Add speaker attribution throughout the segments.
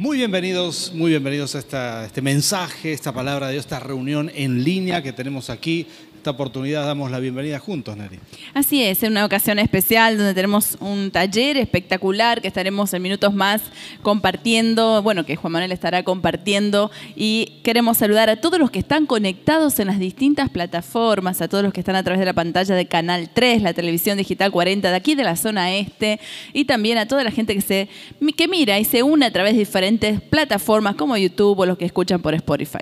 Speaker 1: Muy bienvenidos, muy bienvenidos a esta, este mensaje, esta palabra de Dios, esta reunión en línea que tenemos aquí esta oportunidad damos la bienvenida juntos, Neri.
Speaker 2: Así es, en una ocasión especial donde tenemos un taller espectacular que estaremos en minutos más compartiendo, bueno, que Juan Manuel estará compartiendo y queremos saludar a todos los que están conectados en las distintas plataformas, a todos los que están a través de la pantalla de Canal 3, la televisión digital 40 de aquí de la zona este y también a toda la gente que se que mira y se une a través de diferentes plataformas como YouTube o los que escuchan por Spotify.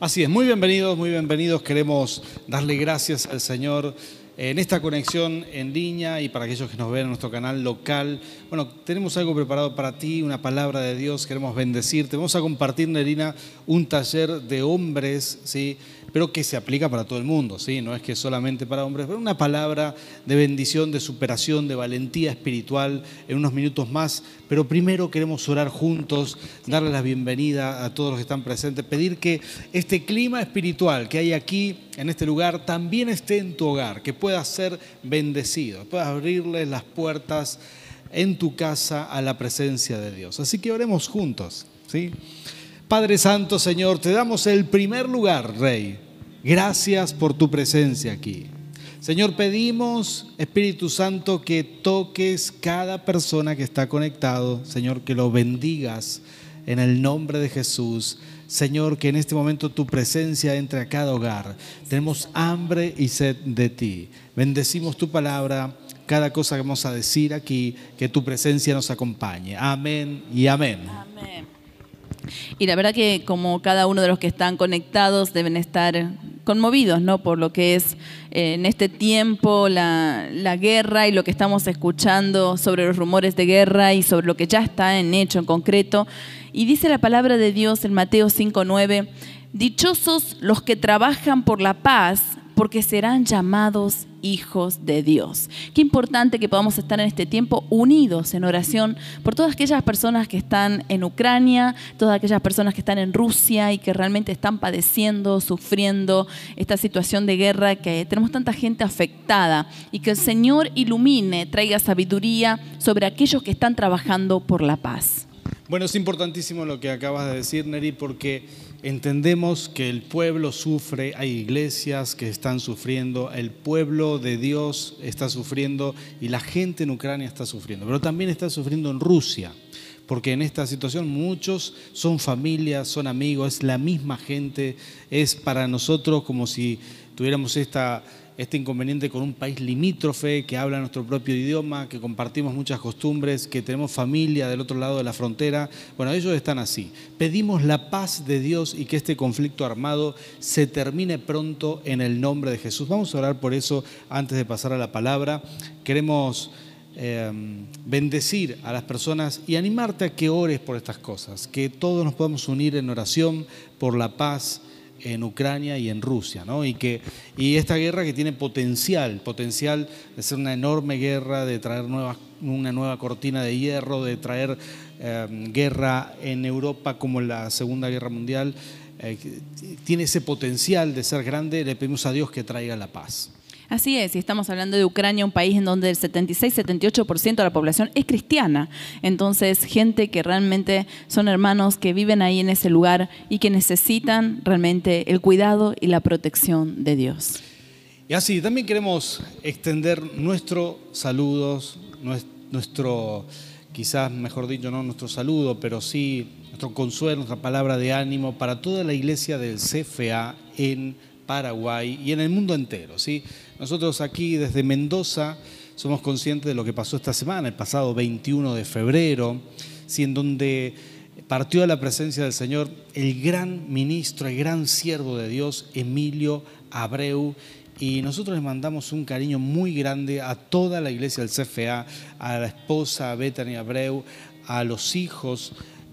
Speaker 1: Así es, muy bienvenidos, muy bienvenidos. Queremos darle gracias al Señor en esta conexión en línea y para aquellos que nos ven en nuestro canal local. Bueno, tenemos algo preparado para ti, una palabra de Dios, queremos bendecirte. Vamos a compartir, Nerina, un taller de hombres, ¿sí? Pero que se aplica para todo el mundo, ¿sí? no es que solamente para hombres, pero una palabra de bendición, de superación, de valentía espiritual en unos minutos más. Pero primero queremos orar juntos, darle la bienvenida a todos los que están presentes, pedir que este clima espiritual que hay aquí en este lugar también esté en tu hogar, que pueda ser bendecido, puedas abrirle las puertas en tu casa a la presencia de Dios. Así que oremos juntos, ¿sí? Padre Santo, Señor, te damos el primer lugar, Rey. Gracias por tu presencia aquí. Señor, pedimos, Espíritu Santo, que toques cada persona que está conectado. Señor, que lo bendigas en el nombre de Jesús. Señor, que en este momento tu presencia entre a cada hogar. Tenemos hambre y sed de ti. Bendecimos tu palabra, cada cosa que vamos a decir aquí, que tu presencia nos acompañe. Amén y amén. Amén.
Speaker 2: Y la verdad que como cada uno de los que están conectados deben estar conmovidos ¿no? por lo que es eh, en este tiempo la, la, guerra y lo que estamos escuchando sobre los rumores de guerra y sobre lo que ya está en hecho en concreto. Y dice la palabra de Dios en Mateo 5.9, dichosos los que trabajan por la paz porque serán llamados hijos de Dios. Qué importante que podamos estar en este tiempo unidos en oración por todas aquellas personas que están en Ucrania, todas aquellas personas que están en Rusia y que realmente están padeciendo, sufriendo esta situación de guerra, que tenemos tanta gente afectada y que el Señor ilumine, traiga sabiduría sobre aquellos que están trabajando por la paz.
Speaker 1: Bueno, es importantísimo lo que acabas de decir, Neri, porque entendemos que el pueblo sufre, hay iglesias que están sufriendo, el pueblo de Dios está sufriendo y la gente en Ucrania está sufriendo, pero también está sufriendo en Rusia, porque en esta situación muchos son familias, son amigos, es la misma gente, es para nosotros como si tuviéramos esta este inconveniente con un país limítrofe que habla nuestro propio idioma, que compartimos muchas costumbres, que tenemos familia del otro lado de la frontera. Bueno, ellos están así. Pedimos la paz de Dios y que este conflicto armado se termine pronto en el nombre de Jesús. Vamos a orar por eso antes de pasar a la palabra. Queremos... Em, bendecir a las personas y animarte a que ores por estas cosas, que todos nos podamos unir en oración por la paz en Ucrania y en Rusia, ¿no? Y, que, y esta guerra que tiene potencial, potencial de ser una enorme guerra, de traer una nueva cortina de hierro, de traer em, guerra en Europa como la Segunda Guerra Mundial, eh, tiene ese potencial de ser grande, le pedimos a Dios que traiga la paz.
Speaker 2: Así es, y estamos hablando de Ucrania, un país en donde el 76-78% de la población es cristiana. Entonces, gente que realmente son hermanos que viven ahí en ese lugar y que necesitan realmente el cuidado y la protección de Dios.
Speaker 1: Y así, también queremos extender nuestros saludos, nuestro, quizás mejor dicho, no nuestro saludo, pero sí nuestro consuelo, nuestra palabra de ánimo para toda la iglesia del CFA en Paraguay y en el mundo entero. ¿sí? Nosotros aquí desde Mendoza somos conscientes de lo que pasó esta semana, el pasado 21 de febrero, en donde partió a la presencia del Señor el gran ministro, el gran siervo de Dios, Emilio Abreu. Y nosotros les mandamos un cariño muy grande a toda la iglesia del CFA, a la esposa Bethany Abreu, a los hijos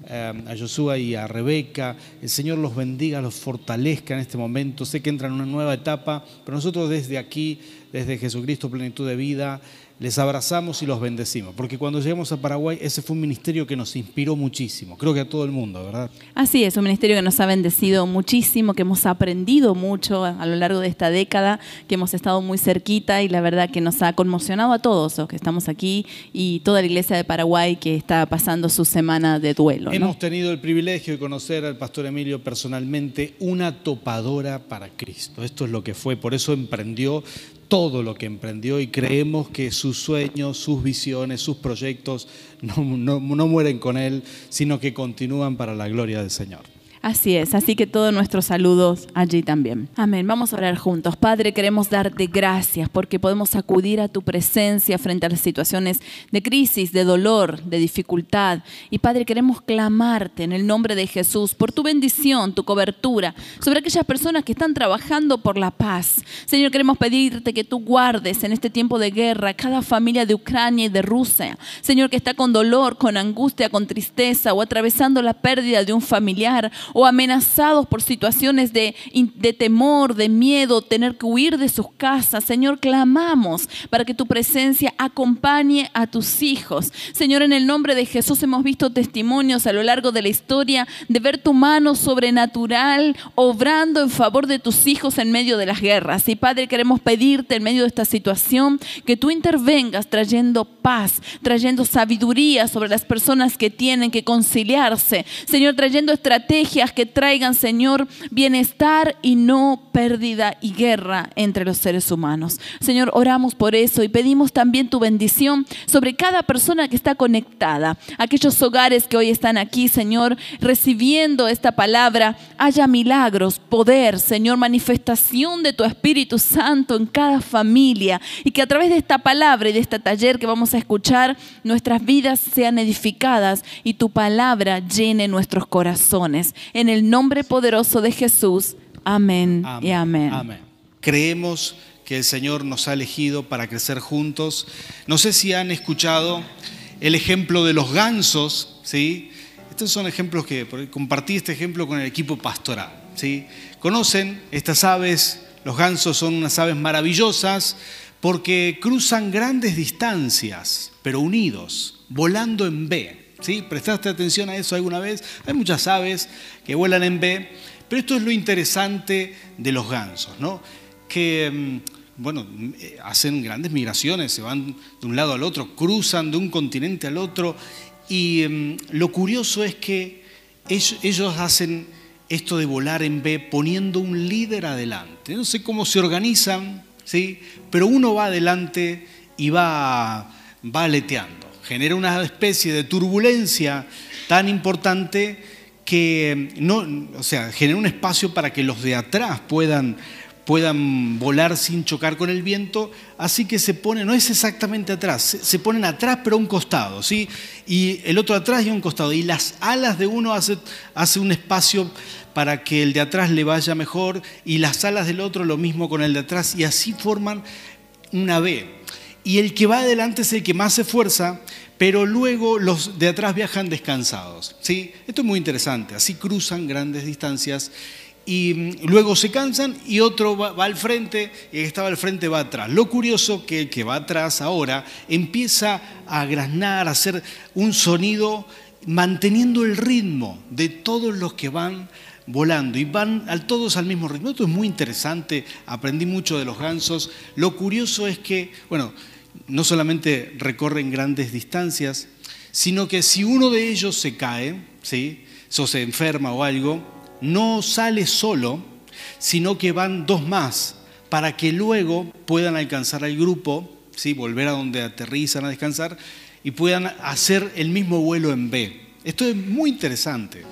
Speaker 1: a Josué y a Rebeca. El Señor los bendiga, los fortalezca en este momento. Sé que entran en una nueva etapa, pero nosotros desde aquí, desde Jesucristo Plenitud de Vida, les abrazamos y los bendecimos, porque cuando llegamos a Paraguay ese fue un ministerio que nos inspiró muchísimo, creo que a todo el mundo, ¿verdad?
Speaker 2: Así es, un ministerio que nos ha bendecido muchísimo, que hemos aprendido mucho a lo largo de esta década, que hemos estado muy cerquita y la verdad que nos ha conmocionado a todos los que estamos aquí y toda la iglesia de Paraguay que está pasando su semana de duelo.
Speaker 1: Hemos tenido el privilegio de conocer al pastor Emilio personalmente, una topadora para Cristo. Esto es lo que fue, por eso emprendió todo lo que emprendió y creemos que sus sueños, sus visiones, sus proyectos no, no, no mueren con él, sino que continúan para la gloria del Señor.
Speaker 2: Así es, así que todos nuestros saludos allí también. Amén, vamos a orar juntos. Padre, queremos darte gracias porque podemos acudir a tu presencia frente a las situaciones de crisis, de dolor, de dificultad. Y Padre, queremos clamarte en el nombre de Jesús por tu bendición, tu cobertura sobre aquellas personas que están trabajando por la paz. Señor, queremos pedirte que tú guardes en este tiempo de guerra cada familia de Ucrania y de Rusia. Señor, que está con dolor, con angustia, con tristeza o atravesando la pérdida de un familiar o amenazados por situaciones de, de, temor, de miedo, tener que huir de sus casas. Señor, clamamos para que tu presencia acompañe a tus hijos. Señor, en el nombre de Jesús hemos visto testimonios a lo largo de la historia de ver tu mano sobrenatural obrando en favor de tus hijos en medio de las guerras. Y Padre, queremos pedirte en medio de esta situación que tú intervengas trayendo paz, trayendo sabiduría sobre las personas que tienen que conciliarse. Señor, trayendo estrategias que traigan, Señor, bienestar y no pérdida y guerra entre los seres humanos. Señor, oramos por eso y pedimos también tu bendición sobre cada persona que está conectada. Aquellos hogares que hoy están aquí, Señor, recibiendo esta palabra, haya milagros, poder, Señor, manifestación de tu Espíritu Santo en cada familia y que a través de esta palabra y de este taller que vamos a escuchar, nuestras vidas sean edificadas y tu palabra llene nuestros corazones. En el nombre poderoso de Jesús. Amén, y amén.
Speaker 1: Amén. Creemos que el Señor nos ha elegido para crecer juntos. No sé si han escuchado el ejemplo de los gansos, ¿sí? Estos son ejemplos que compartí este ejemplo con el equipo pastoral, ¿sí? Conocen estas aves, los gansos son unas aves maravillosas porque cruzan grandes distancias, pero unidos, volando en B. ¿Sí? ¿Prestaste atención a eso alguna vez? Hay muchas aves que vuelan en B, pero esto es lo interesante de los gansos, ¿no? Que, mm, bueno, eh, hacen grandes migraciones, se van de un lado al otro, cruzan de un continente al otro, y mm, lo curioso es que ellos, hacen esto de volar en B poniendo un líder adelante. No sé cómo se organizan, ¿sí? pero uno va adelante y va, va aleteando genera una especie de turbulencia tan importante que no, o sea, genera un espacio para que los de atrás puedan, puedan volar sin chocar con el viento, así que se pone, no es exactamente atrás, se, ponen atrás pero a un costado, ¿sí? Y el otro atrás y a un costado, y las alas de uno hace, hace un espacio para que el de atrás le vaya mejor, y las alas del otro lo mismo con el de atrás, y así forman una B y el que va adelante es el que más se esfuerza, pero luego los de atrás viajan descansados. ¿sí? Esto es muy interesante, así cruzan grandes distancias y mm, luego se cansan y otro va, al frente y el que estaba al frente va atrás. Lo curioso que el que va atrás ahora empieza a graznar, a hacer un sonido manteniendo el ritmo de todos los que van volando y van todos al mismo ritmo. Esto es muy interesante, aprendí mucho de los gansos. Lo curioso es que, bueno, no solamente recorren grandes distancias, sino que si uno de ellos se cae, ¿sí? o se enferma o algo, no sale solo, sino que van dos más para que luego puedan alcanzar al grupo, ¿sí? volver a donde aterrizan a descansar y puedan hacer el mismo vuelo en B. Esto es muy interesante.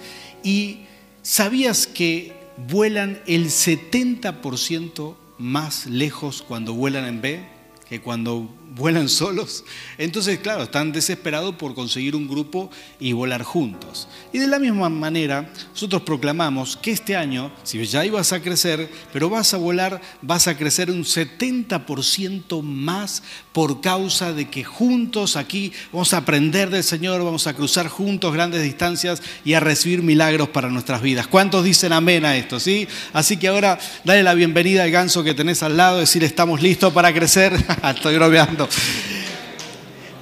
Speaker 1: ¿Y sabías que vuelan el 70% más lejos cuando vuelan en B que cuando vuelan solos. Entonces, claro, están desesperados por conseguir un grupo y volar juntos. Y de la misma manera, nosotros proclamamos que este año, si ya ibas a crecer, pero vas a volar, vas a crecer un 70% más por causa de que juntos aquí vamos a aprender del Señor, vamos a cruzar juntos grandes distancias y a recibir milagros para nuestras vidas. ¿Cuántos dicen amén a esto? ¿sí? Así que ahora dale la bienvenida al ganso que tenés al lado, decir estamos listos para crecer. Estoy bromeando.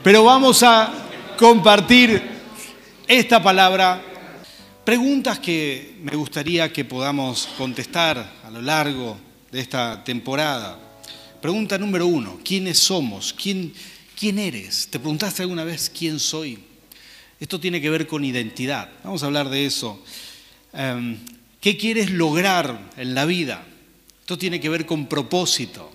Speaker 1: Pero vamos a compartir esta palabra. Preguntas que me gustaría que podamos contestar a lo largo de esta temporada. Pregunta número uno, ¿quiénes somos? ¿Quién, eres? ¿Te preguntaste alguna vez quién soy? Esto tiene que ver con identidad. Vamos a hablar de eso. Em, ¿Qué quieres lograr en la vida? Esto tiene que ver con propósito.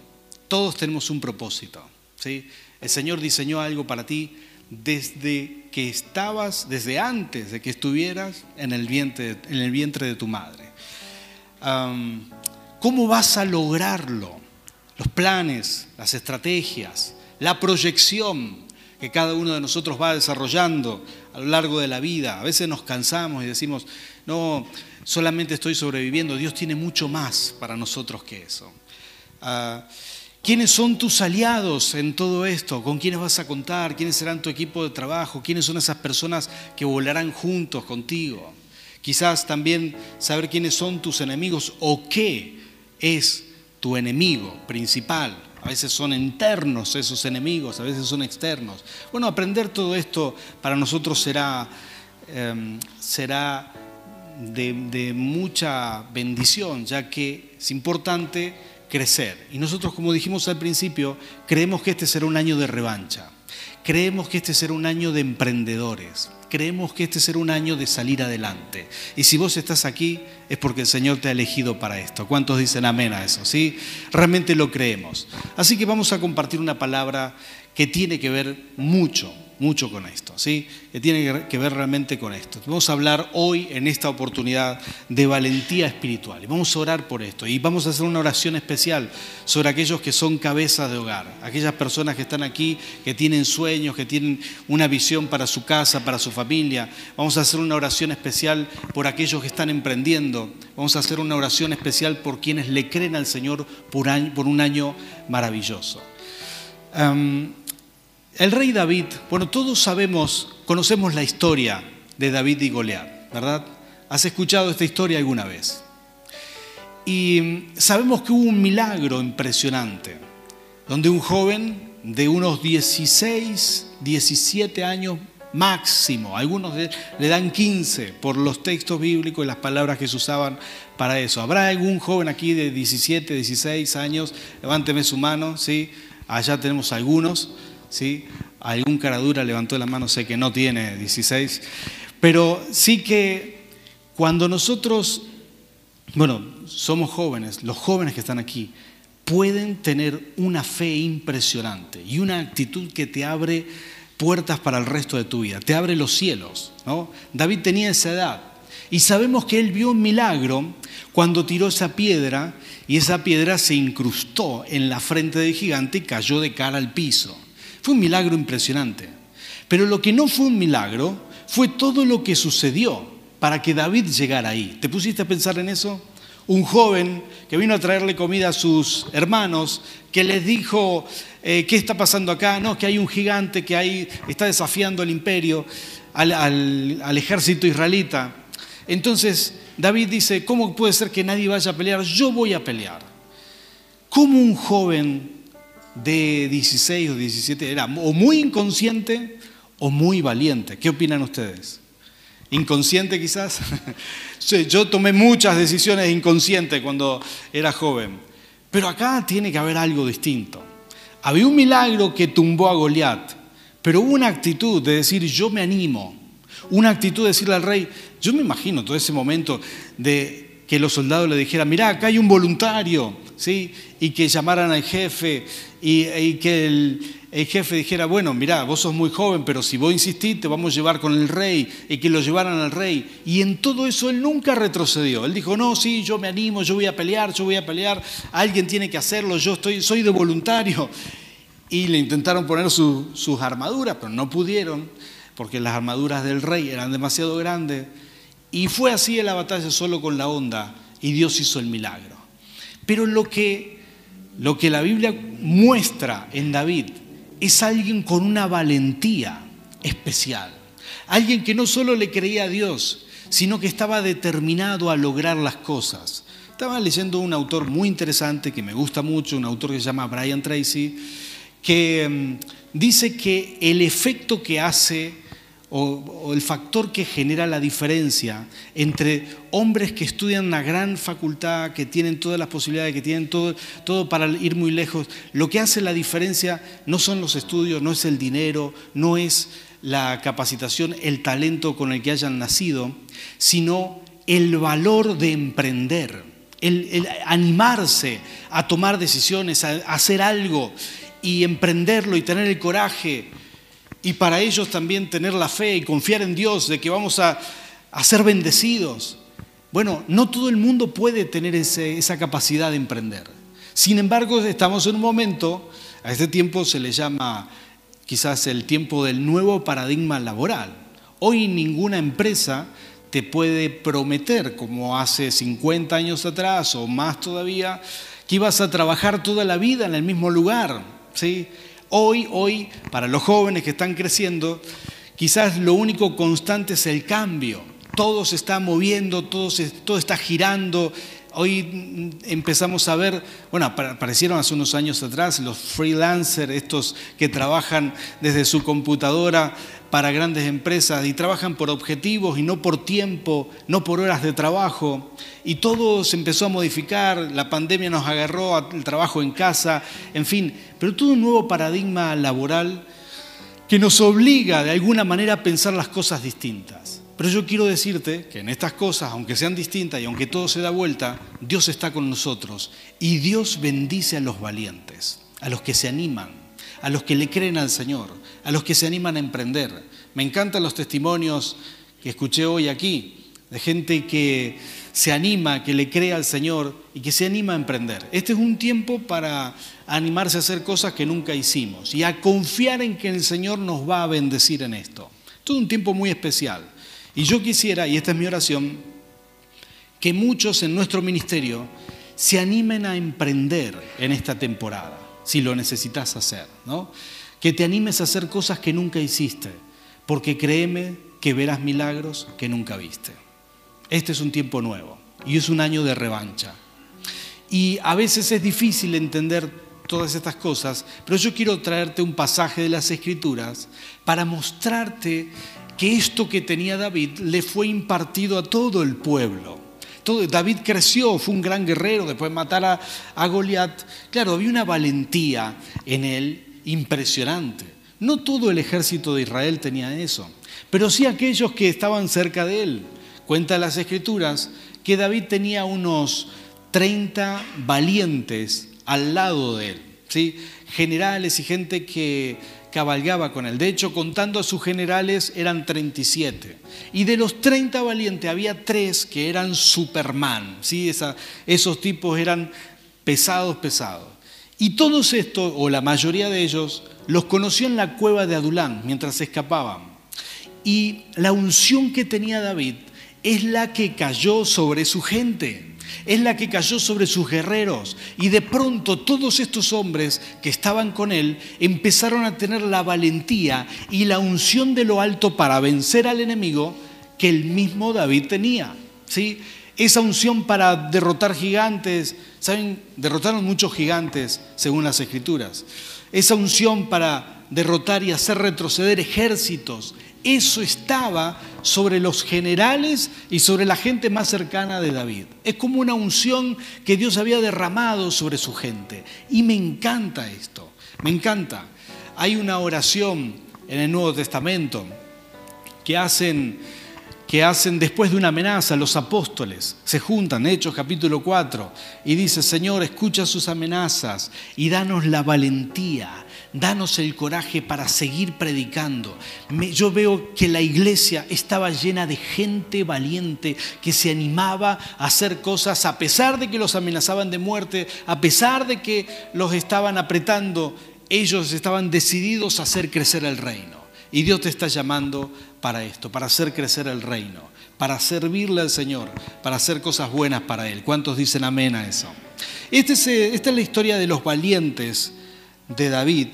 Speaker 1: Todos tenemos un propósito. El Señor diseñó algo para ti desde que estabas, desde antes de que estuvieras en el vientre, en el vientre de tu madre. ¿Cómo vas a lograrlo? Los planes, las estrategias, la proyección que cada uno de nosotros va desarrollando a lo largo de la vida. A veces nos cansamos y decimos, no, solamente estoy sobreviviendo, Dios tiene mucho más para nosotros que eso. Ah, ¿Quiénes son tus aliados en todo esto? ¿Con quiénes vas a contar? ¿Quiénes serán tu equipo de trabajo? ¿Quiénes son esas personas que volarán juntos contigo? Quizás también saber quiénes son tus enemigos o qué es tu enemigo principal. A veces son internos esos enemigos, a veces son externos. Bueno, aprender todo esto para nosotros será, em, será de, de mucha bendición, ya que es importante crecer. Y nosotros, como dijimos al principio, creemos que este será un año de revancha. Creemos que este será un año de emprendedores. Creemos que este será un año de salir adelante. Y si vos estás aquí es porque el Señor te ha elegido para esto. ¿Cuántos dicen amén a eso? ¿Sí? Realmente lo creemos. Así que vamos a compartir una palabra que tiene que ver mucho mucho con esto, ¿sí? que tiene que ver realmente con esto. Vamos a hablar hoy en esta oportunidad de valentía espiritual y vamos a orar por esto y vamos a hacer una oración especial sobre aquellos que son cabezas de hogar, aquellas personas que están aquí, que tienen sueños, que tienen una visión para su casa, para su familia. Vamos a hacer una oración especial por aquellos que están emprendiendo. Vamos a hacer una oración especial por quienes le creen al Señor por, por un año maravilloso. El rey David, bueno, todos sabemos, conocemos la historia de David y Goliat, ¿verdad? ¿Has escuchado esta historia alguna vez? Y sabemos que hubo un milagro impresionante, donde un joven de unos 16, 17 años máximo, algunos le dan 15 por los textos bíblicos y las palabras que se usaban para eso. ¿Habrá algún joven aquí de 17, 16 años? Levánteme su mano, ¿sí? Allá tenemos algunos. ¿Sí? Algún caradura levantó la mano, sé que no tiene 16, pero sí que cuando nosotros, bueno, somos jóvenes, los jóvenes que están aquí, pueden tener una fe impresionante y una actitud que te abre puertas para el resto de tu vida, te abre los cielos. ¿no? David tenía esa edad y sabemos que él vio un milagro cuando tiró esa piedra y esa piedra se incrustó en la frente del gigante y cayó de cara al piso. Fue un milagro impresionante. Pero lo que no fue un milagro fue todo lo que sucedió para que David llegara ahí. ¿Te pusiste a pensar en eso? Un joven que vino a traerle comida a sus hermanos, que les dijo, eh, ¿qué está pasando acá? No, que hay un gigante que ahí está desafiando al imperio, al, al ejército israelita. Entonces David dice, ¿cómo puede ser que nadie vaya a pelear? Yo voy a pelear. ¿Cómo un joven de 16 o 17 era o muy inconsciente o muy valiente. ¿Qué opinan ustedes? ¿Inconsciente quizás? Yo tomé muchas decisiones inconscientes cuando era joven, pero acá tiene que haber algo distinto. Había un milagro que tumbó a Goliat, pero hubo una actitud de decir yo me animo, una actitud de decirle al rey, yo me imagino todo ese momento de que los soldados le dijeran, mira, acá hay un voluntario, ¿sí? y que llamaran al jefe y, que el, jefe dijera, bueno, mira, vos sos muy joven, pero si vos insistís, te vamos a llevar con el rey, y que lo llevaran al rey. Y en todo eso él nunca retrocedió. Él dijo, no, sí, yo me animo, yo voy a pelear, yo voy a pelear, alguien tiene que hacerlo, yo estoy, soy de voluntario. Y le intentaron poner sus armaduras, pero no pudieron, porque las armaduras del rey eran demasiado grandes. Y fue así en la batalla solo con la onda y Dios hizo el milagro. Pero lo que, lo que la Biblia muestra en David es alguien con una valentía especial. Alguien que no solo le creía a Dios, sino que estaba determinado a lograr las cosas. Estaba leyendo un autor muy interesante que me gusta mucho, un autor que se llama Brian Tracy, que mm, dice que el efecto que hace o, el factor que genera la diferencia entre hombres que estudian una gran facultad, que tienen todas las posibilidades, que tienen todo, todo para ir muy lejos, lo que hace la diferencia no son los estudios, no es el dinero, no es la capacitación, el talento con el que hayan nacido, sino el valor de emprender, el, animarse a tomar decisiones, a hacer algo y emprenderlo y tener el coraje y para ellos también tener la fe y confiar en Dios de que vamos a, ser bendecidos. Bueno, no todo el mundo puede tener esa capacidad de emprender. Sin embargo, estamos en un momento, a este tiempo se le llama quizás el tiempo del nuevo paradigma laboral. Hoy ninguna empresa te puede prometer, como hace 50 años atrás o más todavía, que ibas a trabajar toda la vida en el mismo lugar. ¿sí? Hoy, hoy, para los jóvenes que están creciendo, quizás lo único constante es el cambio. Todo se está moviendo, todo, todo está girando. Hoy empezamos a ver, bueno, aparecieron hace unos años atrás los freelancers, estos que trabajan desde su computadora para grandes empresas y trabajan por objetivos y no por tiempo, no por horas de trabajo. Y todo se empezó a modificar, la pandemia nos agarró al trabajo en casa, en fin, pero todo un nuevo paradigma laboral que nos obliga de alguna manera a pensar las cosas distintas. Pero yo quiero decirte que en estas cosas, aunque sean distintas y aunque todo se da vuelta, Dios está con nosotros y Dios bendice a los valientes, a los que se animan, a los que le creen al Señor, a los que se animan a emprender. Me encantan los testimonios que escuché hoy aquí de gente que se anima, que le cree al Señor y que se anima a emprender. Este es un tiempo para animarse a hacer cosas que nunca hicimos y a confiar en que el Señor nos va a bendecir en esto. Todo un tiempo muy especial. Y yo quisiera, y esta es mi oración, que muchos en nuestro ministerio se animen a emprender en esta temporada si lo necesitas hacer, ¿no? Que te animes a hacer cosas que nunca hiciste, porque créeme que verás milagros que nunca viste. Este es un tiempo nuevo y es un año de revancha. Y a veces es difícil entender todas estas cosas, pero yo quiero traerte un pasaje de las Escrituras para mostrarte que esto que tenía David le fue impartido a todo el pueblo. David creció, fue un gran guerrero, después de matar a, a Goliat. Claro, había una valentía en él impresionante. No todo el ejército de Israel tenía eso, pero sí aquellos que estaban cerca de él. Cuenta las escrituras que David tenía unos 30 valientes al lado de él, ¿sí? generales y gente que cabalgaba con él. De hecho, contando a sus generales, eran 37. Y de los 30 valientes había tres que eran Superman. ¿sí? esos tipos eran pesados, pesados. Y todos estos, o la mayoría de ellos, los conoció en la cueva de Adulán mientras escapaban. Y la unción que tenía David es la que cayó sobre su gente es la que cayó sobre sus guerreros. Y de pronto todos estos hombres que estaban con él empezaron a tener la valentía y la unción de lo alto para vencer al enemigo que el mismo David tenía. ¿sí? Esa unción para derrotar gigantes, ¿saben? Derrotaron muchos gigantes según las escrituras. Esa unción para derrotar y hacer retroceder ejércitos, eso estaba sobre los generales y sobre la gente más cercana de David. Es como una unción que Dios había derramado sobre su gente. Y me encanta esto, me encanta. Hay una oración en el Nuevo Testamento que hacen, que hacen después de una amenaza los apóstoles. Se juntan, Hechos capítulo 4, y dice, Señor, escucha sus amenazas y danos la valentía danos el coraje para seguir predicando. yo veo que la iglesia estaba llena de gente valiente que se animaba a hacer cosas a pesar de que los amenazaban de muerte, a pesar de que los estaban apretando, ellos estaban decididos a hacer crecer el reino. Y Dios te está llamando para esto, para hacer crecer el reino, para servirle al Señor, para hacer cosas buenas para Él. ¿Cuántos dicen amén a eso? Este eh, esta es la historia de los valientes de David.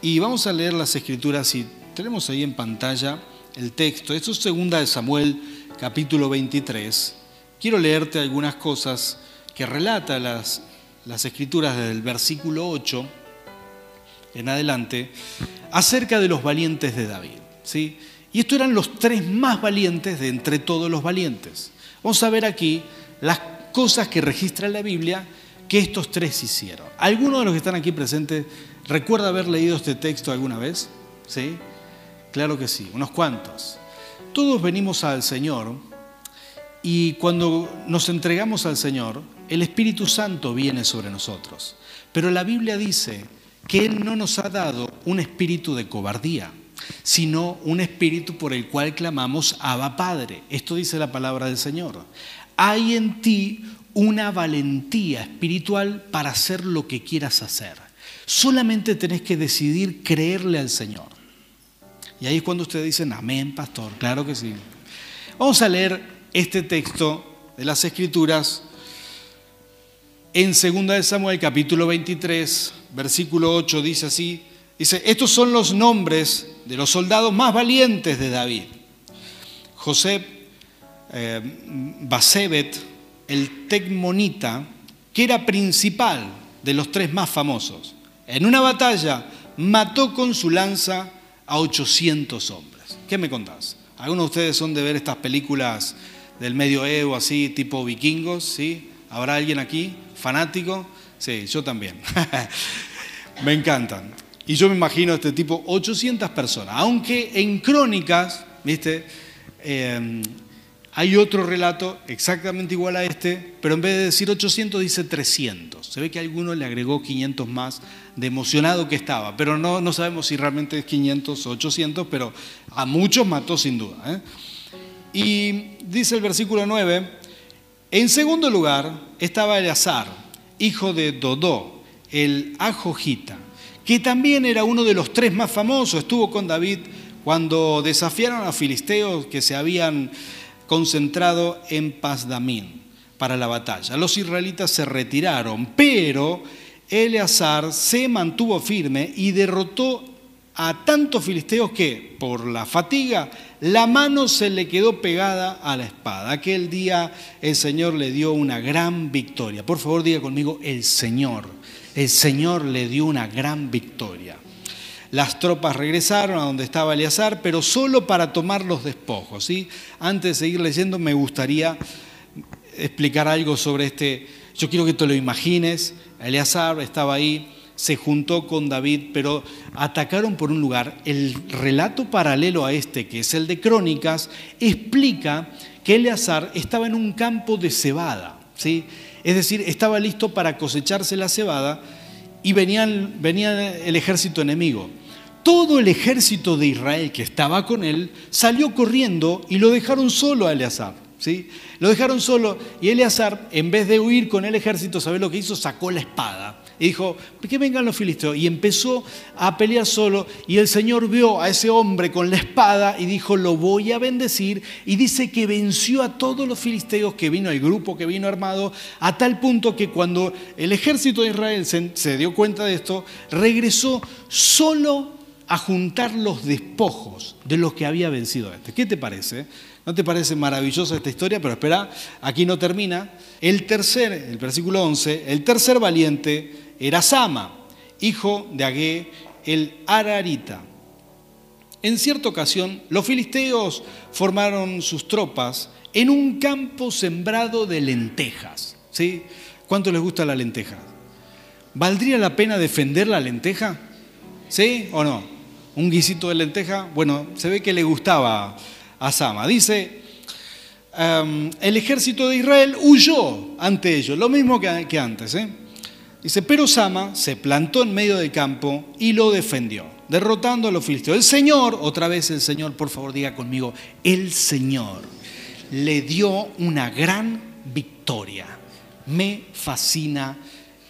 Speaker 1: Y vamos a leer las escrituras y tenemos ahí en pantalla el texto. Esto es segunda de Samuel, capítulo 23. Quiero leerte algunas cosas que relata las, las escrituras desde el versículo 8. En adelante, acerca de los valientes de David. ¿sí? Y estos eran los tres más valientes de entre todos los valientes. Vamos a ver aquí las cosas que registra la Biblia que estos tres hicieron. ¿Alguno de los que están aquí presentes recuerda haber leído este texto alguna vez? ¿Sí? Claro que sí, unos cuantos. Todos venimos al Señor y cuando nos entregamos al Señor, el Espíritu Santo viene sobre nosotros. Pero la Biblia dice que Él no nos ha dado un espíritu de cobardía, sino un espíritu por el cual clamamos Abba Padre. Esto dice la palabra del Señor hay en ti una valentía espiritual para hacer lo que quieras hacer. Solamente tenés que decidir creerle al Señor. Y ahí es cuando ustedes dicen, amén, pastor, claro que sí. Vamos a leer este texto de las Escrituras en 2 Samuel capítulo 23, versículo 8, dice así, dice, estos son los nombres de los soldados más valientes de David. José eh, Basebet, el Tecmonita, que era principal de los tres más famosos. En una batalla mató con su lanza a 800 hombres. ¿Qué me contás? Algunos de ustedes son de ver estas películas del medioevo así, tipo vikingos, ¿sí? ¿Habrá alguien aquí fanático? Sí, yo también. me encantan. Y yo me imagino este tipo 800 personas, aunque en crónicas, ¿viste? Eh, hay otro relato exactamente igual a este, pero en vez de decir 800 dice 300. Se ve que a alguno le agregó 500 más de emocionado que estaba, pero no, no sabemos si realmente es 500 o 800, pero a muchos mató sin duda. ¿eh? Y dice el versículo 9, en segundo lugar estaba Eleazar, hijo de Dodó, el Ajojita, que también era uno de los tres más famosos, estuvo con David cuando desafiaron a filisteos que se habían concentrado en Pazdamín para la batalla. Los israelitas se retiraron, pero Eleazar se mantuvo firme y derrotó a tantos filisteos que, por la fatiga, la mano se le quedó pegada a la espada. Aquel día el Señor le dio una gran victoria. Por favor, diga conmigo, el Señor. El Señor le dio una gran victoria. Las tropas regresaron a donde estaba Eleazar, pero solo para tomar los despojos. ¿sí? Antes de seguir leyendo, me gustaría explicar algo sobre este. Yo quiero que te lo imagines. Eleazar estaba ahí, se juntó con David, pero atacaron por un lugar. El relato paralelo a este, que es el de Crónicas, explica que Eleazar estaba en un campo de cebada. ¿sí? Es decir, estaba listo para cosecharse la cebada y venían, venía el ejército enemigo. Todo el ejército de Israel que estaba con él salió corriendo y lo dejaron solo a Eleazar. ¿sí? Lo dejaron solo y Eleazar, en vez de huir con el ejército, ¿sabe lo que hizo? Sacó la espada y dijo, que vengan los filisteos. Y empezó a pelear solo y el Señor vio a ese hombre con la espada y dijo, lo voy a bendecir. Y dice que venció a todos los filisteos que vino, el grupo que vino armado, a tal punto que cuando el ejército de Israel se, se dio cuenta de esto, regresó solo a juntar los despojos de los que había vencido a este. ¿Qué te parece? ¿No te parece maravillosa esta historia? Pero espera, aquí no termina. El tercer, el versículo 11, el tercer valiente era Sama, hijo de Agé el Ararita. En cierta ocasión, los filisteos formaron sus tropas en un campo sembrado de lentejas. ¿sí? ¿Cuánto les gusta la lenteja? ¿Valdría la pena defender la lenteja? ¿Sí o no? Un guisito de lenteja, bueno, se ve que le gustaba a Sama. Dice, em, el ejército de Israel huyó ante ellos, lo mismo que, que antes. ¿eh? Dice, pero Sama se plantó en medio del campo y lo defendió, derrotando a los filisteos. El Señor, otra vez el Señor, por favor diga conmigo, el Señor le dio una gran victoria. Me fascina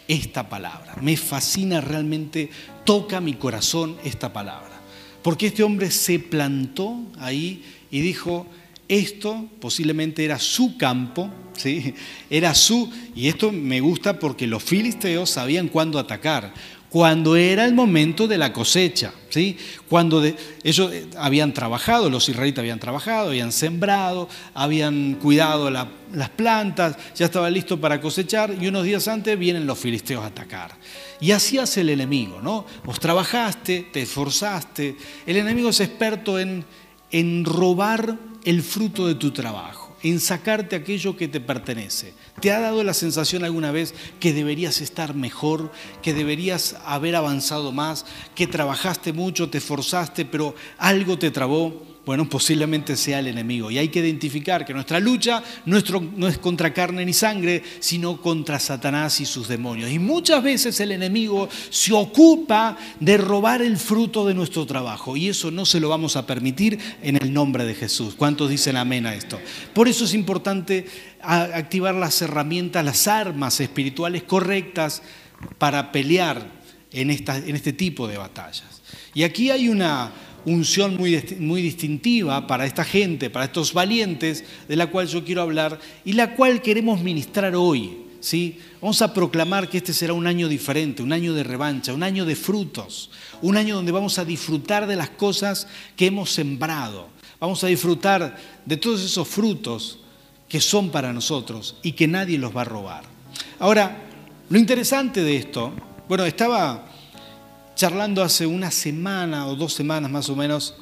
Speaker 1: esta palabra, me fascina realmente, toca mi corazón esta palabra. Porque este hombre se plantó ahí y dijo, esto posiblemente era su campo, ¿sí? era su, y esto me gusta porque los filisteos sabían cuándo atacar. cuando era el momento de la cosecha, ¿sí? Cuando ellos eh, habían trabajado, los israelitas habían trabajado, habían sembrado, habían cuidado las plantas, ya estaba listo para cosechar y unos días antes vienen los filisteos a atacar. Y así hace el enemigo, ¿no? Vos trabajaste, te esforzaste, el enemigo es experto en, en robar el fruto de tu trabajo en sacarte aquello que te pertenece. ¿Te ha dado la sensación alguna vez que deberías estar mejor, que deberías haber avanzado más, que trabajaste mucho, te esforzaste, pero algo te trabó? Bueno, posiblemente sea el enemigo. Y hay que identificar que nuestra lucha no es contra carne ni sangre, sino contra Satanás y sus demonios. Y muchas veces el enemigo se ocupa de robar el fruto de nuestro trabajo. Y eso no se lo vamos a permitir en el nombre de Jesús. ¿Cuántos dicen amén a esto? Por eso es importante activar las herramientas, las armas espirituales correctas para pelear en, en este tipo de batallas. Y aquí hay una unción muy, muy distintiva para esta gente, para estos valientes, de la cual yo quiero hablar y la cual queremos ministrar hoy. ¿sí? Vamos a proclamar que este será un año diferente, un año de revancha, un año de frutos, un año donde vamos a disfrutar de las cosas que hemos sembrado. Vamos a disfrutar de todos esos frutos que son para nosotros y que nadie los va a robar. Ahora, lo interesante de esto, bueno, estaba charlando hace una semana o dos semanas más o menos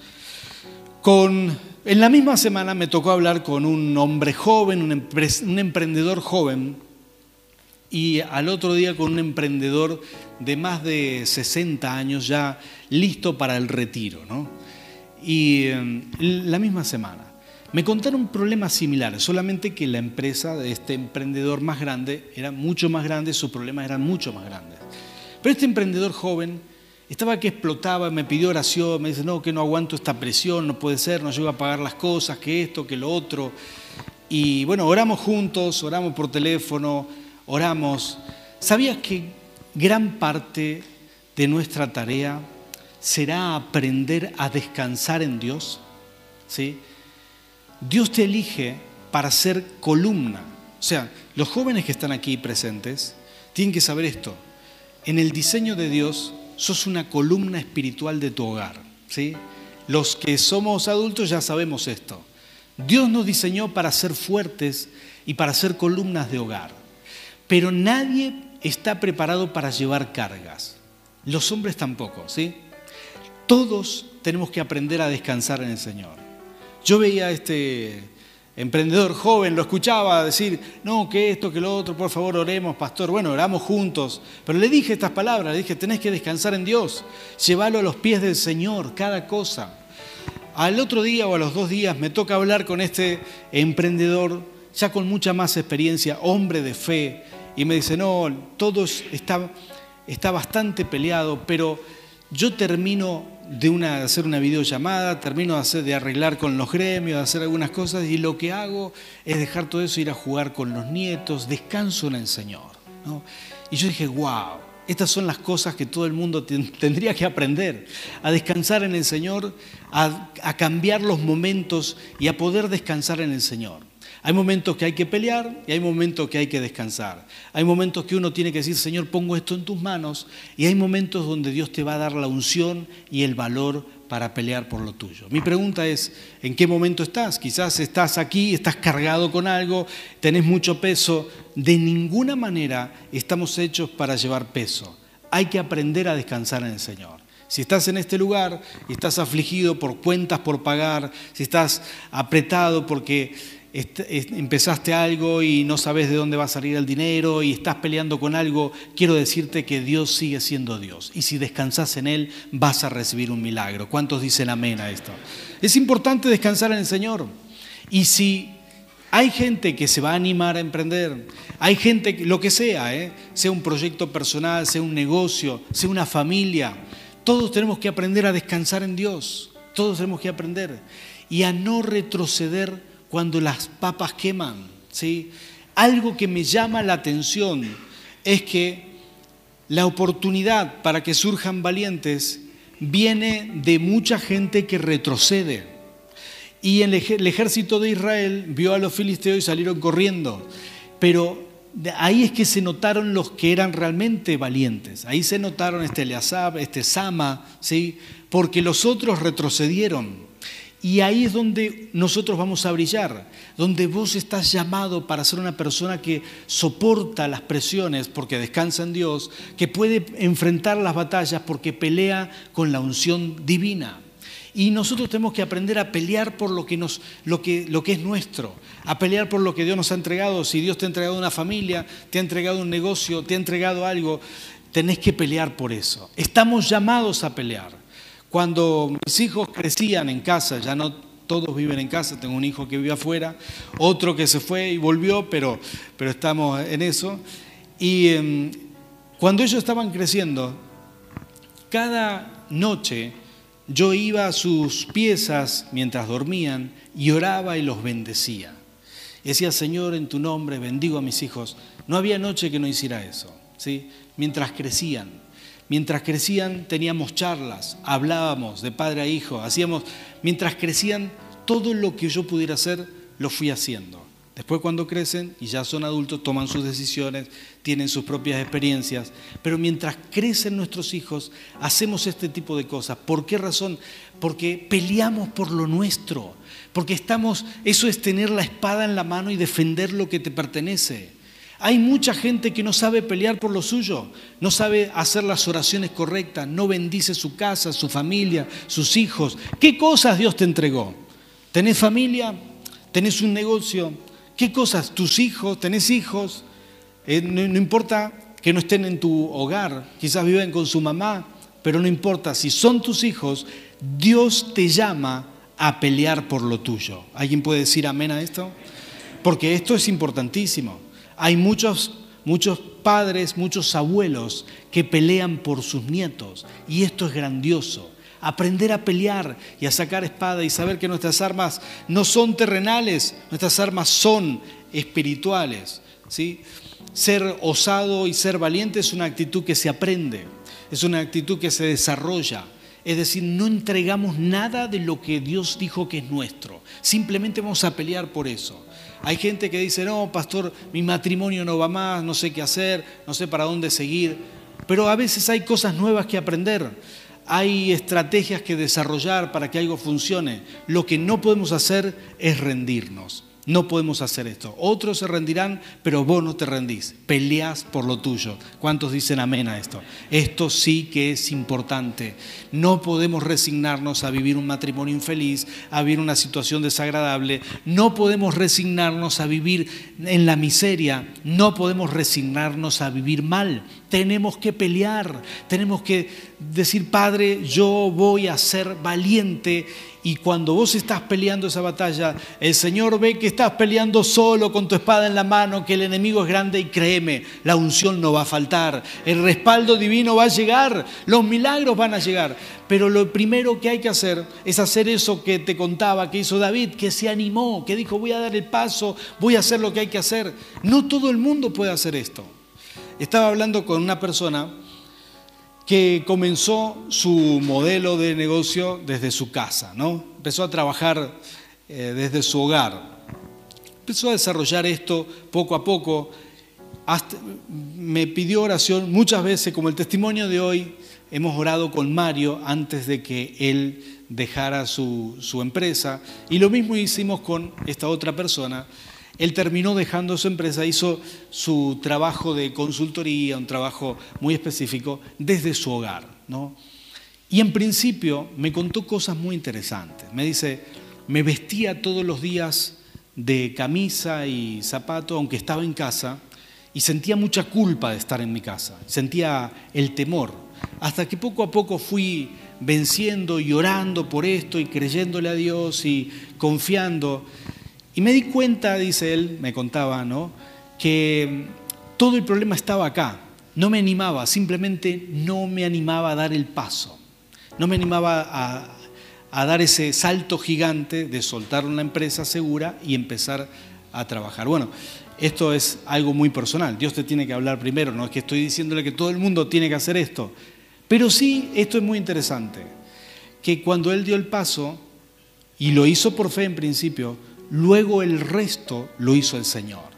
Speaker 1: con... En la misma semana me tocó hablar con un hombre joven, un, emprendedor joven, y al otro día con un emprendedor de más de 60 años ya listo para el retiro. ¿no? Y em, la misma semana. Me contaron problemas similares, solamente que la empresa de este emprendedor más grande era mucho más grande, sus problemas eran mucho más grandes. Pero este emprendedor joven estaba que explotaba, me pidió oración, me dice, no, que no aguanto esta presión, no puede ser, no llego a pagar las cosas, que esto, que lo otro. Y bueno, oramos juntos, oramos por teléfono, oramos. ¿Sabías que gran parte de nuestra tarea será aprender a descansar en Dios? ¿Sí? Dios te elige para ser columna. O sea, los jóvenes que están aquí presentes tienen que saber esto. En el diseño de Dios, sos una columna espiritual de tu hogar. ¿sí? Los que somos adultos ya sabemos esto. Dios nos diseñó para ser fuertes y para ser columnas de hogar. Pero nadie está preparado para llevar cargas. Los hombres tampoco, ¿sí? Todos tenemos que aprender a descansar en el Señor. Yo veía este emprendedor joven, lo escuchaba decir, no, que esto, que lo otro, por favor oremos, pastor. Bueno, oramos juntos. Pero le dije estas palabras, le dije, tenés que descansar en Dios, llévalo a los pies del Señor, cada cosa. Al otro día o a los dos días me toca hablar con este emprendedor, ya con mucha más experiencia, hombre de fe, y me dice, no, todo está, está bastante peleado, pero yo termino de, una, hacer una videollamada, termino de, hacer, de arreglar con los gremios, de hacer algunas cosas y lo que hago es dejar todo eso, ir a jugar con los nietos, descanso en el Señor. Y yo dije, wow, estas son las cosas que todo el mundo tendría que aprender, a descansar en el Señor, a cambiar los momentos y a poder descansar en el Señor. Hay momentos que hay que pelear y hay momentos que hay que descansar. Hay momentos que uno tiene que decir, Señor, pongo esto en tus manos. Y hay momentos donde Dios te va a dar la unción y el valor para pelear por lo tuyo. Mi pregunta es, ¿en qué momento estás? Quizás estás aquí, estás cargado con algo, tenés mucho peso. De ninguna manera estamos hechos para llevar peso. Hay que aprender a descansar en el Señor. Si estás en este lugar y estás afligido por cuentas por pagar, si estás apretado porque empezaste algo y no sabes de dónde va a salir el dinero y estás peleando con algo, quiero decirte que Dios sigue siendo Dios. Y si descansas en Él, vas a recibir un milagro. ¿Cuántos dicen amén a esto? Es importante descansar en el Señor. Y si hay gente que se va a animar a emprender, hay gente, lo que sea, ¿eh? sea un proyecto personal, sea un negocio, sea una familia, todos tenemos que aprender a descansar en Dios. Todos tenemos que aprender y a no retroceder cuando las papas queman. ¿sí? Algo que me llama la atención es que la oportunidad para que surjan valientes viene de mucha gente que retrocede. Y el ejército de Israel vio a los filisteos y salieron corriendo. Pero ahí es que se notaron los que eran realmente valientes. Ahí se notaron este Eleazar, este Sama, ¿sí? porque los otros retrocedieron. Y ahí es donde nosotros vamos a brillar, donde vos estás llamado para ser una persona que soporta las presiones porque descansa en Dios, que puede enfrentar las batallas porque pelea con la unción divina. Y nosotros tenemos que aprender a pelear por lo que, nos, lo, que, lo es nuestro, a pelear por lo que Dios nos ha entregado. Si Dios te ha entregado una familia, te ha entregado un negocio, te ha entregado algo, tenés que pelear por eso. Estamos llamados a pelear. Cuando mis hijos crecían en casa, ya no todos viven en casa, tengo un hijo que vive afuera, otro que se fue y volvió, pero, pero estamos en eso. Y em, cuando ellos estaban creciendo, cada noche yo iba a sus piezas mientras dormían y oraba y los bendecía. decía, Señor, en tu nombre bendigo a mis hijos. No había noche que no hiciera eso. ¿sí? Mientras crecían, mientras crecían teníamos charlas, hablábamos de padre a hijo, hacíamos, mientras crecían todo lo que yo pudiera hacer, lo fui haciendo. Después cuando crecen y ya son adultos, toman sus decisiones, tienen sus propias experiencias. Pero mientras crecen nuestros hijos, hacemos este tipo de cosas. ¿Por qué razón? Porque peleamos por lo nuestro. Porque estamos, eso es tener la espada en la mano y defender lo que te pertenece. Hay mucha gente que no sabe pelear por lo suyo, no sabe hacer las oraciones correctas, no bendice su casa, su familia, sus hijos. ¿Qué cosas Dios te entregó? ¿Tenés familia? ¿Tenés un negocio? ¿Qué cosas? ¿Tus hijos? ¿Tenés hijos? Eh, no, importa que no estén en tu hogar, quizás viven con su mamá, pero no importa, si son tus hijos, Dios te llama a pelear por lo tuyo. ¿Alguien puede decir amén a esto? Porque esto es importantísimo. Hay muchos, muchos padres, muchos abuelos que pelean por sus nietos y esto es grandioso aprender a pelear y a sacar espada y saber que nuestras armas no son terrenales, nuestras armas son espirituales. ¿sí? Ser osado y ser valiente es una actitud que se aprende, es una actitud que se desarrolla. Es decir, no entregamos nada de lo que Dios dijo que es nuestro. Simplemente vamos a pelear por eso. Hay gente que dice, no, pastor, mi matrimonio no va más, no sé qué hacer, no sé para dónde seguir. Pero a veces hay cosas nuevas que aprender hay estrategias que desarrollar para que algo funcione. Lo que no podemos hacer es rendirnos. No podemos hacer esto. Otros se rendirán, pero vos no te rendís. Peleás por lo tuyo. ¿Cuántos dicen amén a esto? Esto sí que es importante. No podemos resignarnos a vivir un matrimonio infeliz, a vivir una situación desagradable. No podemos resignarnos a vivir en la miseria. No podemos resignarnos a vivir mal. Tenemos que pelear. Tenemos que decir, Padre, yo voy a ser valiente y cuando vos estás peleando esa batalla, el Señor ve que estás peleando solo con tu espada en la mano, que el enemigo es grande y créeme, la unción no va a faltar, el respaldo divino va a llegar, los milagros van a llegar. Pero lo primero que hay que hacer es hacer eso que te contaba, que hizo David, que se animó, que dijo, voy a dar el paso, voy a hacer lo que hay que hacer. No todo el mundo puede hacer esto. Estaba hablando con una persona que comenzó su modelo de negocio desde su casa, ¿no? Empezó a trabajar eh, desde su hogar. Empezó a desarrollar esto poco a poco. me pidió oración muchas veces, como el testimonio de hoy, hemos orado con Mario antes de que él dejara su, su empresa. Y lo mismo hicimos con esta otra persona él terminó dejando su empresa, hizo su trabajo de consultoría, un trabajo muy específico, desde su hogar. ¿no? Y en principio me contó cosas muy interesantes. Me dice, me vestía todos los días de camisa y zapato, aunque estaba en casa, y sentía mucha culpa de estar en mi casa, sentía el temor, hasta que poco a poco fui venciendo y orando por esto y creyéndole a Dios y confiando. Y me di cuenta, dice él, me contaba, ¿no? Que todo el problema estaba acá. No me animaba, simplemente no me animaba a dar el paso. No me animaba a, a dar ese salto gigante de soltar una empresa segura y empezar a trabajar. Bueno, esto es algo muy personal. Dios te tiene que hablar primero, no es que estoy diciéndole que todo el mundo tiene que hacer esto. Pero sí, esto es muy interesante, que cuando Él dio el paso, y lo hizo por fe en principio, Luego el resto lo hizo el Señor.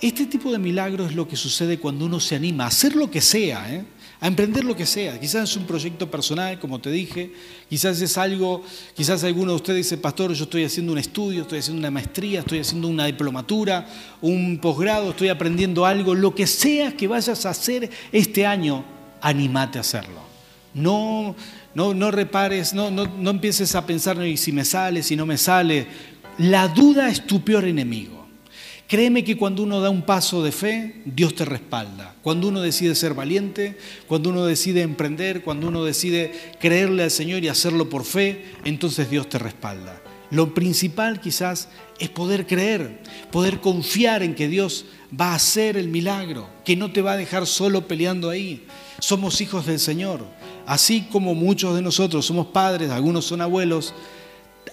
Speaker 1: Este tipo de milagro es lo que sucede cuando uno se anima a hacer lo que sea, ¿eh? a emprender lo que sea. Quizás es un proyecto personal, como te dije, quizás es algo, quizás alguno de ustedes dice, pastor, yo estoy haciendo un estudio, estoy haciendo una maestría, estoy haciendo una diplomatura, un posgrado, estoy aprendiendo algo, lo que sea que vayas a hacer este año, animate a hacerlo. No, no, no repares, no, no, no empieces a pensar, ¿y si me sale, si no me sale? La duda es tu peor enemigo. Créeme que cuando uno da un paso de fe, Dios te respalda. Cuando uno decide ser valiente, cuando uno decide emprender, cuando uno decide creerle al Señor y hacerlo por fe, entonces Dios te respalda. Lo principal quizás es poder creer, poder confiar en que Dios va a hacer el milagro, que no te va a dejar solo peleando ahí. Somos hijos del Señor. Así como muchos de nosotros somos padres, algunos son abuelos,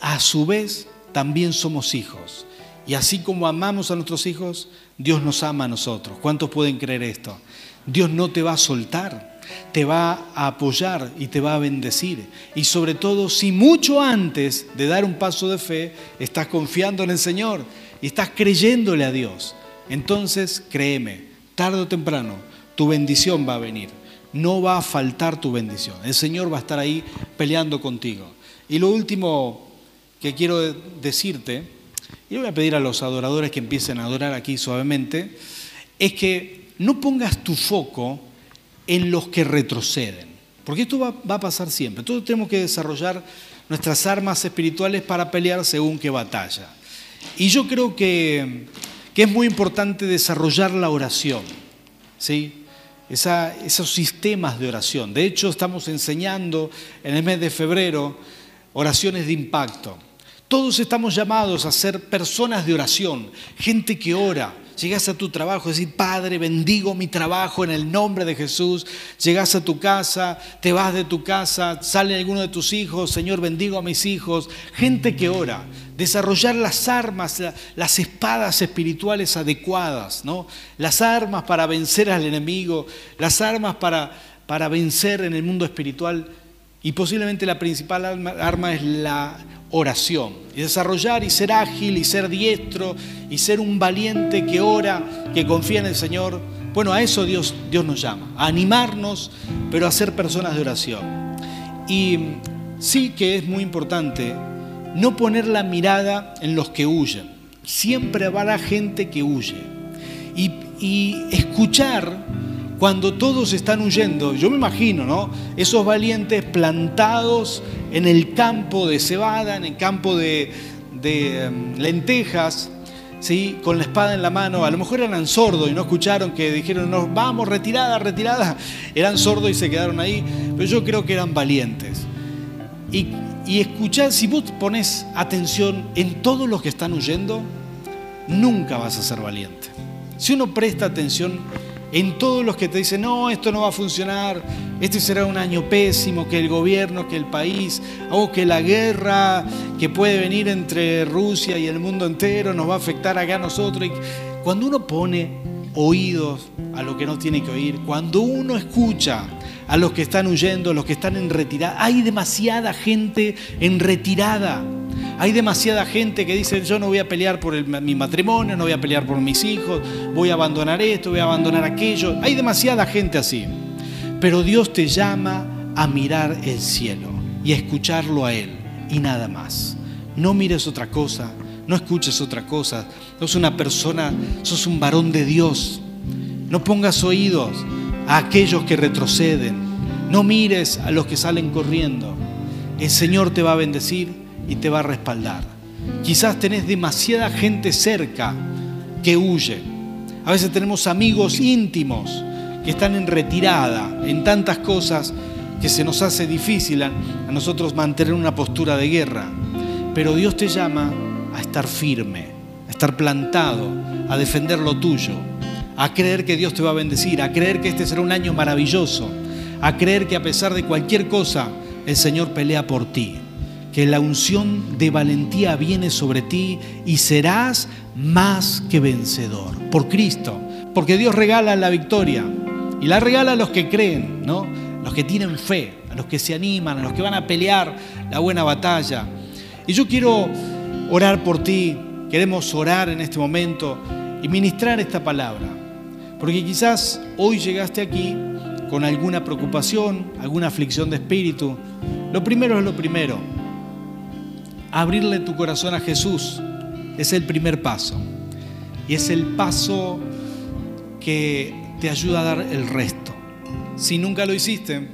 Speaker 1: a su vez también somos hijos. Y así como amamos a nuestros hijos, Dios nos ama a nosotros. ¿Cuántos pueden creer esto? Dios no te va a soltar, te va a apoyar y te va a bendecir. Y sobre todo, si mucho antes de dar un paso de fe, estás confiando en el Señor y estás creyéndole a Dios, entonces créeme, tarde o temprano, tu bendición va a venir. No va a faltar tu bendición. El Señor va a estar ahí peleando contigo. Y lo último que quiero decirte y voy a pedir a los adoradores que empiecen a adorar aquí suavemente, es que no pongas tu foco en los que retroceden, porque esto va, a pasar siempre. Todos tenemos que desarrollar nuestras armas espirituales para pelear según qué batalla. Y yo creo que, es muy importante desarrollar la oración, ¿sí? esos sistemas de oración. De hecho, estamos enseñando en el mes de febrero oraciones de impacto. Todos estamos llamados a ser personas de oración, gente que ora. Llegas a tu trabajo, decir, Padre, bendigo mi trabajo en el nombre de Jesús. Llegas a tu casa, te vas de tu casa, sale alguno de tus hijos, Señor, bendigo a mis hijos. Gente que ora. Desarrollar las armas, las espadas espirituales adecuadas, ¿no? Las armas para vencer al enemigo, las armas para, para vencer en el mundo espiritual. Y posiblemente la principal arma es la oración. Y desarrollar y ser ágil y ser diestro y ser un valiente que ora, que confía en el Señor. Bueno, a eso Dios, Dios nos llama, a animarnos, pero a ser personas de oración. Y sí que es muy importante no poner la mirada en los que huyen. Siempre habrá gente que huye. Y, y escuchar cuando todos están huyendo, yo me imagino, ¿no? Esos valientes plantados en el campo de cebada, en el campo de, em, lentejas, ¿sí? con la espada en la mano, a lo mejor eran sordos y no escucharon que dijeron, no, vamos, retirada, retirada, eran sordos y se quedaron ahí, pero yo creo que eran valientes. Y, y escuchar, si vos pones atención en todos los que están huyendo, nunca vas a ser valiente. Si uno presta atención en todos los que te dicen, no, esto no va a funcionar, este será un año pésimo, que el gobierno, que el país, o que la guerra que puede venir entre Rusia y el mundo entero nos va a afectar acá a nosotros. Cuando uno pone oídos a lo que no tiene que oír, cuando uno escucha a los que están huyendo, a los que están en retirada, hay demasiada gente en retirada hay demasiada gente que dice, yo no voy a pelear por mi matrimonio, no voy a pelear por mis hijos, voy a abandonar esto, voy a abandonar aquello. Hay demasiada gente así. Pero Dios te llama a mirar el cielo y a escucharlo a Él y nada más. No mires otra cosa, no escuches otra cosa. Sos una persona, sos un varón de Dios. No pongas oídos a aquellos que retroceden. No mires a los que salen corriendo. El Señor te va a bendecir y te va a respaldar. Quizás tenés demasiada gente cerca que huye. A veces tenemos amigos íntimos que están en retirada en tantas cosas que se nos hace difícil a, nosotros mantener una postura de guerra. Pero Dios te llama a estar firme, a estar plantado, a defender lo tuyo, a creer que Dios te va a bendecir, a creer que este será un año maravilloso, a creer que a pesar de cualquier cosa, el Señor pelea por ti que la unción de valentía viene sobre ti y serás más que vencedor por Cristo, porque Dios regala la victoria y la regala a los que creen, ¿no? Los que tienen fe, a los que se animan, a los que van a pelear la buena batalla. Y yo quiero orar por ti, queremos orar en este momento y ministrar esta palabra. Porque quizás hoy llegaste aquí con alguna preocupación, alguna aflicción de espíritu. Lo primero es lo primero. Abrirle tu corazón a Jesús es el primer paso. Y es el paso que te ayuda a dar el resto. Si nunca lo hiciste,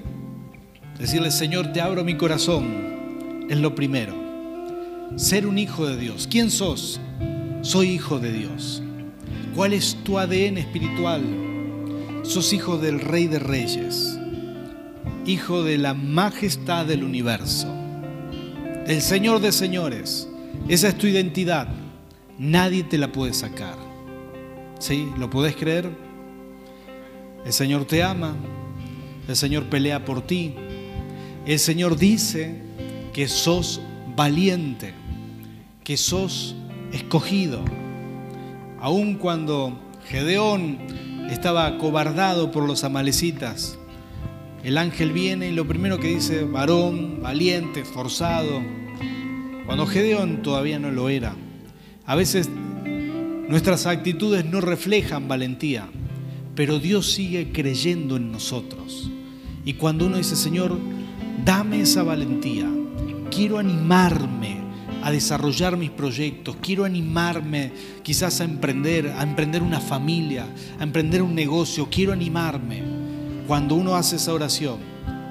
Speaker 1: decirle, Señor, te abro mi corazón, es lo primero. Ser un hijo de Dios. ¿Quién sos? Soy hijo de Dios. ¿Cuál es tu ADN espiritual? Sos hijo del Rey de Reyes, hijo de la majestad del universo, el Señor de señores. Esa es tu identidad. Nadie te la puede sacar. ¿Sí? ¿Lo podés creer? El Señor te ama. El Señor pelea por ti. El Señor dice que sos valiente, que sos escogido. Aun cuando Gedeón estaba acobardado por los amalecitas, el ángel viene y lo primero que dice, varón, valiente, esforzado, cuando Gedeón todavía no lo era. A veces nuestras actitudes no reflejan valentía, pero Dios sigue creyendo en nosotros. Y cuando uno dice, Señor, dame esa valentía, quiero animarme a desarrollar mis proyectos, quiero animarme quizás a emprender, a emprender una familia, a emprender un negocio, quiero animarme. Cuando uno hace esa oración,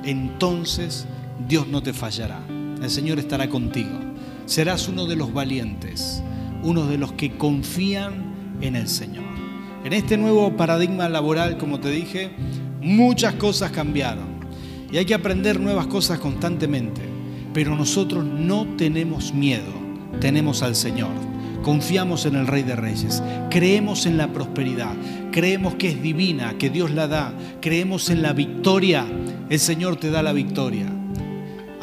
Speaker 1: entonces Dios no te fallará. El Señor estará contigo. Serás uno de los valientes, uno de los que confían en el Señor. En este nuevo paradigma laboral, como te dije, muchas cosas cambiaron y hay que aprender nuevas cosas constantemente. Pero nosotros no tenemos miedo, tenemos al Señor. Confiamos en el Rey de Reyes, creemos en la prosperidad, creemos que es divina, que Dios la da, creemos en la victoria, el Señor te da la victoria.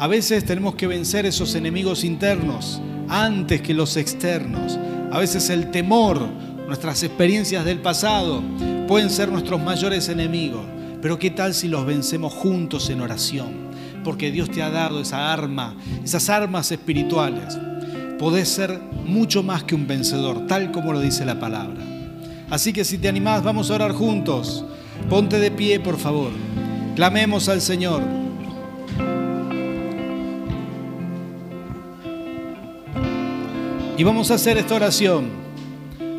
Speaker 1: A veces tenemos que vencer esos enemigos internos antes que los externos. A veces el temor, nuestras experiencias del pasado pueden ser nuestros mayores enemigos. Pero ¿qué tal si los vencemos juntos en oración? porque Dios te ha dado esa arma, esas armas espirituales. Podés ser mucho más que un vencedor, tal como lo dice la palabra. Así que si te animás, vamos a orar juntos. Ponte de pie, por favor. Clamemos al Señor. Y vamos a hacer esta oración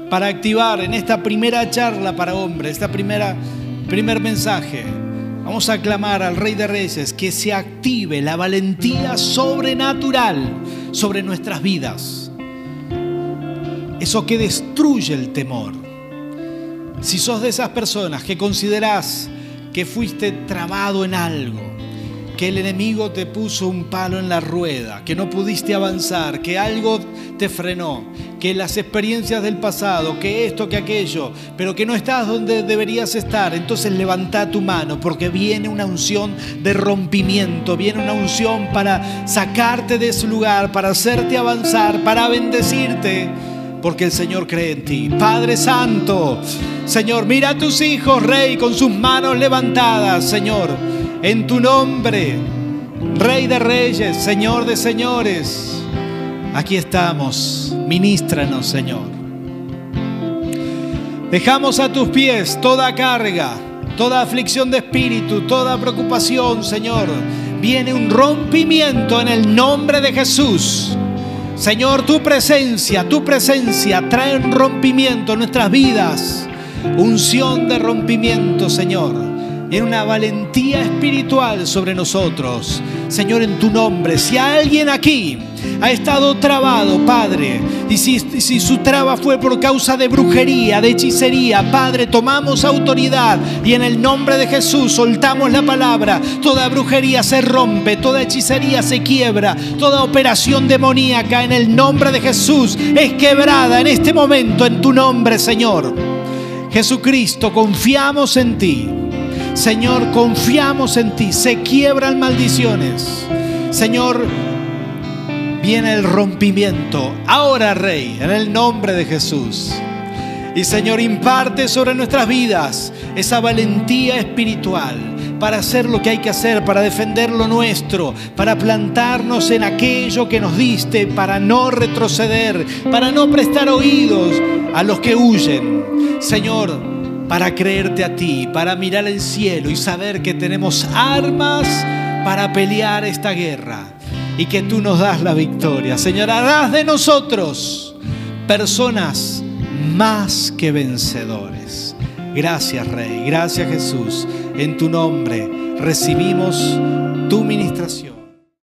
Speaker 1: para activar en esta primera charla para hombres, esta primera primer mensaje Vamos a clamar al Rey de Reyes que se active la valentía sobrenatural sobre nuestras vidas. Eso que destruye el temor. Si sos de esas personas que considerás que fuiste trabado en algo, que el enemigo te puso un palo en la rueda, que no pudiste avanzar, que algo te frenó, que las experiencias del pasado, que esto, que aquello, pero que no estás donde deberías estar, entonces levanta tu mano porque viene una unción de rompimiento, viene una unción para sacarte de ese lugar, para hacerte avanzar, para bendecirte, porque el Señor cree en ti. Padre Santo, Señor, mira a tus hijos, Rey, con sus manos levantadas, Señor en tu nombre, Rey de Reyes, Señor de Señores. Aquí estamos, ministranos, Señor. Dejamos a tus pies toda carga, toda aflicción de espíritu, toda preocupación, Señor. Viene un rompimiento en el nombre de Jesús. Señor, tu presencia, tu presencia trae un rompimiento en nuestras vidas. Unción de rompimiento, Señor en una valentía espiritual sobre nosotros. Señor, en tu nombre, si alguien aquí ha estado trabado, Padre, y si, su traba fue por causa de brujería, de hechicería, Padre, tomamos autoridad y en el nombre de Jesús soltamos la palabra. Toda brujería se rompe, toda hechicería se quiebra, toda operación demoníaca en el nombre de Jesús es quebrada en este momento en tu nombre, Señor. Jesucristo, confiamos en ti. Señor, confiamos en ti. Se quiebran maldiciones. Señor, viene el rompimiento. Ahora, Rey, en el nombre de Jesús. Y Señor, imparte sobre nuestras vidas esa valentía espiritual para hacer lo que hay que hacer, para defender lo nuestro, para plantarnos en aquello que nos diste, para no retroceder, para no prestar oídos a los que huyen. Señor, para creerte a ti, para mirar el cielo y saber que tenemos armas para pelear esta guerra y que tú nos das la victoria. Señor, harás de nosotros personas más que vencedores. Gracias Rey, gracias Jesús. En tu nombre recibimos tu ministración.